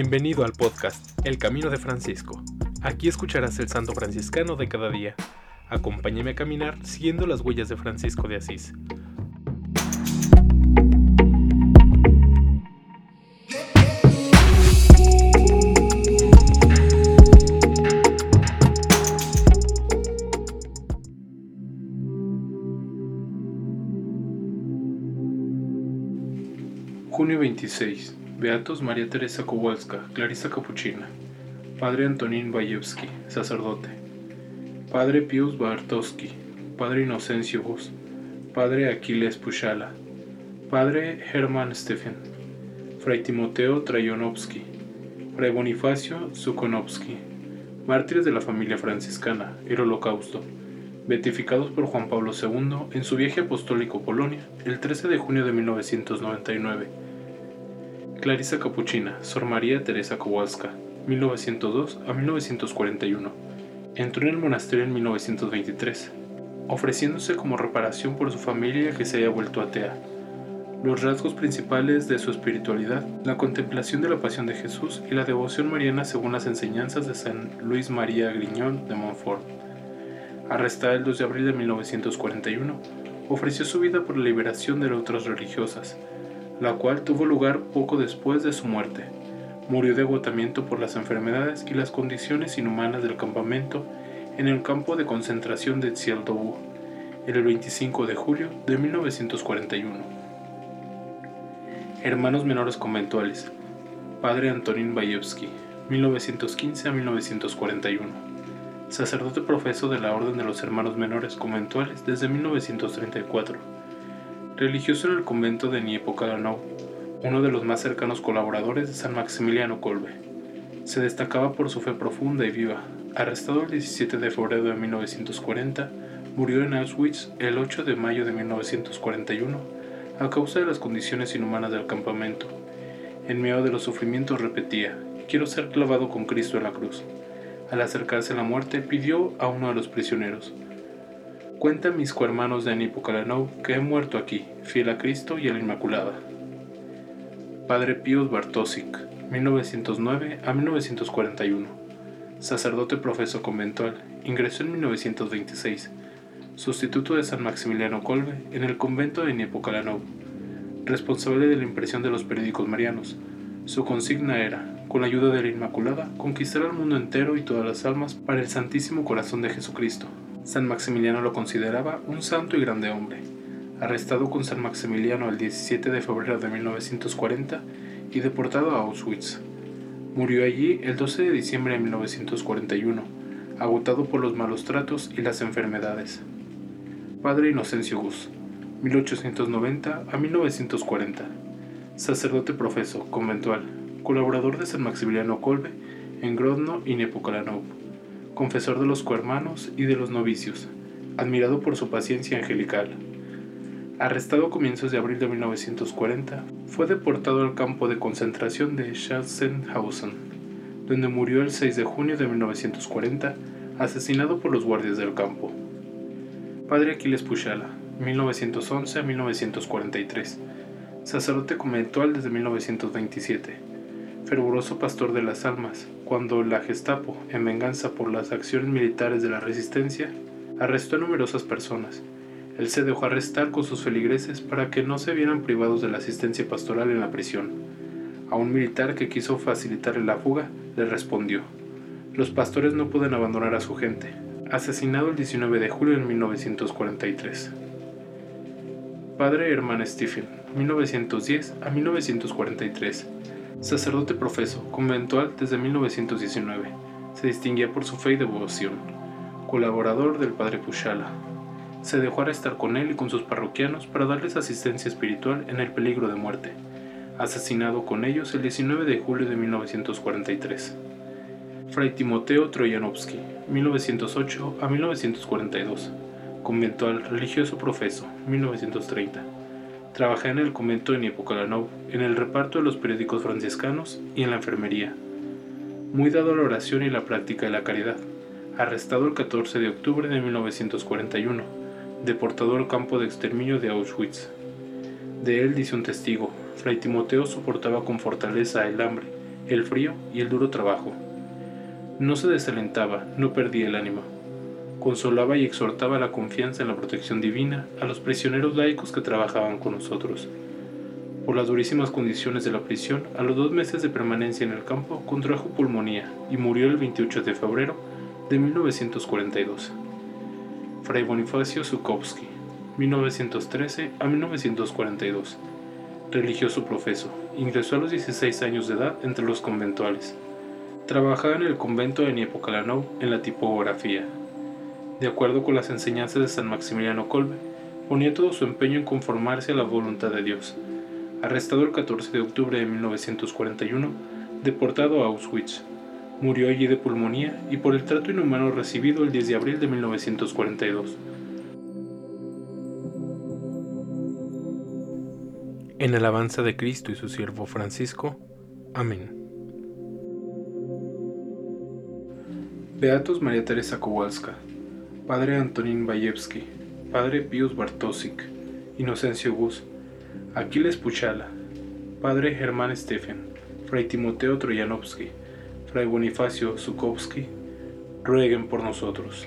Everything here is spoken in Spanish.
Bienvenido al podcast El Camino de Francisco. Aquí escucharás el santo franciscano de cada día. Acompáñame a caminar siguiendo las huellas de Francisco de Asís. Junio 26. Beatos María Teresa Kowalska, Clarisa Capuchina. Padre Antonín Bayevsky, sacerdote. Padre Pius Bartowski. Padre Inocencio Vos. Padre Aquiles Pushala. Padre Hermann Stephen. Fray Timoteo Trajonovsky. Fray Bonifacio Zukonovsky. Mártires de la familia franciscana, el Holocausto. Beatificados por Juan Pablo II en su viaje apostólico a Polonia el 13 de junio de 1999 Clarisa Capuchina, Sor María Teresa Kowalska, 1902 a 1941. Entró en el monasterio en 1923, ofreciéndose como reparación por su familia que se haya vuelto atea. Los rasgos principales de su espiritualidad, la contemplación de la pasión de Jesús y la devoción mariana según las enseñanzas de San Luis María Griñón de Montfort. Arrestada el 2 de abril de 1941, ofreció su vida por la liberación de otras religiosas, la cual tuvo lugar poco después de su muerte. Murió de agotamiento por las enfermedades y las condiciones inhumanas del campamento en el campo de concentración de Zieldovú, el 25 de julio de 1941. Hermanos menores conventuales. Padre Antonín Bayevsky, 1915 a 1941. Sacerdote profeso de la Orden de los Hermanos Menores Conventuales desde 1934 religioso en el convento de Niepocalanov, uno de los más cercanos colaboradores de San Maximiliano Kolbe. Se destacaba por su fe profunda y viva. Arrestado el 17 de febrero de 1940, murió en Auschwitz el 8 de mayo de 1941 a causa de las condiciones inhumanas del campamento. En medio de los sufrimientos repetía, quiero ser clavado con Cristo en la cruz. Al acercarse a la muerte pidió a uno de los prisioneros, Cuenta mis cohermanos de Anipocalanov que he muerto aquí, fiel a Cristo y a la Inmaculada. Padre Pius Bartosik, 1909 a 1941. Sacerdote profesor conventual, ingresó en 1926. Sustituto de San Maximiliano Colbe en el convento de Niepocalanov. Responsable de la impresión de los periódicos marianos. Su consigna era, con la ayuda de la Inmaculada, conquistar al mundo entero y todas las almas para el Santísimo Corazón de Jesucristo. San Maximiliano lo consideraba un santo y grande hombre. Arrestado con San Maximiliano el 17 de febrero de 1940 y deportado a Auschwitz. Murió allí el 12 de diciembre de 1941, agotado por los malos tratos y las enfermedades. Padre Inocencio Gus, 1890 a 1940. Sacerdote profeso, conventual, colaborador de San Maximiliano Kolbe en Grodno y Nepokalanov confesor de los cohermanos y de los novicios, admirado por su paciencia angelical. Arrestado a comienzos de abril de 1940, fue deportado al campo de concentración de Sachsenhausen, donde murió el 6 de junio de 1940, asesinado por los guardias del campo. Padre Aquiles Pushala, 1911 a 1943, sacerdote conventual desde 1927 fervoroso pastor de las almas, cuando la Gestapo, en venganza por las acciones militares de la resistencia, arrestó a numerosas personas. Él se dejó arrestar con sus feligreses para que no se vieran privados de la asistencia pastoral en la prisión. A un militar que quiso facilitarle la fuga, le respondió, los pastores no pueden abandonar a su gente. Asesinado el 19 de julio de 1943. Padre Hermann Stephen, 1910 a 1943 Sacerdote profeso, conventual desde 1919. Se distinguía por su fe y devoción. Colaborador del padre Pushala. Se dejó arrestar con él y con sus parroquianos para darles asistencia espiritual en el peligro de muerte. Asesinado con ellos el 19 de julio de 1943. Fray Timoteo Troyanovsky, 1908 a 1942. Conventual religioso profeso, 1930. Trabajé en el convento de Niepocalanov, en el reparto de los periódicos franciscanos y en la enfermería. Muy dado a la oración y la práctica de la caridad. Arrestado el 14 de octubre de 1941, deportado al campo de exterminio de Auschwitz. De él dice un testigo, Fray Timoteo soportaba con fortaleza el hambre el frío y el duro trabajo. No se desalentaba, no perdía el ánimo. Consolaba y exhortaba la confianza en la protección divina a los prisioneros laicos que trabajaban con nosotros. Por las durísimas condiciones de la prisión, a los dos meses de permanencia en el campo contrajo pulmonía y murió el 28 de febrero de 1942. Fray Bonifacio Zukowski, 1913 a 1942. Religioso profeso, ingresó a los 16 años de edad entre los conventuales. Trabajaba en el convento de Niepocalanov en la tipografía. De acuerdo con las enseñanzas de San Maximiliano Kolbe, ponía todo su empeño en conformarse a la voluntad de Dios. Arrestado el 14 de octubre de 1941, deportado a Auschwitz, murió allí de pulmonía y por el trato inhumano recibido el 10 de abril de 1942. En alabanza de Cristo y su siervo Francisco. Amén. Beatos María Teresa Kowalska, Padre Antonín Bayevsky, Padre Pius Bartosik, Inocencio Gus, Aquiles Puchala, Padre Germán Stephen, Fray Timoteo Troyanovsky, Fray Bonifacio Zukowski, rueguen por nosotros.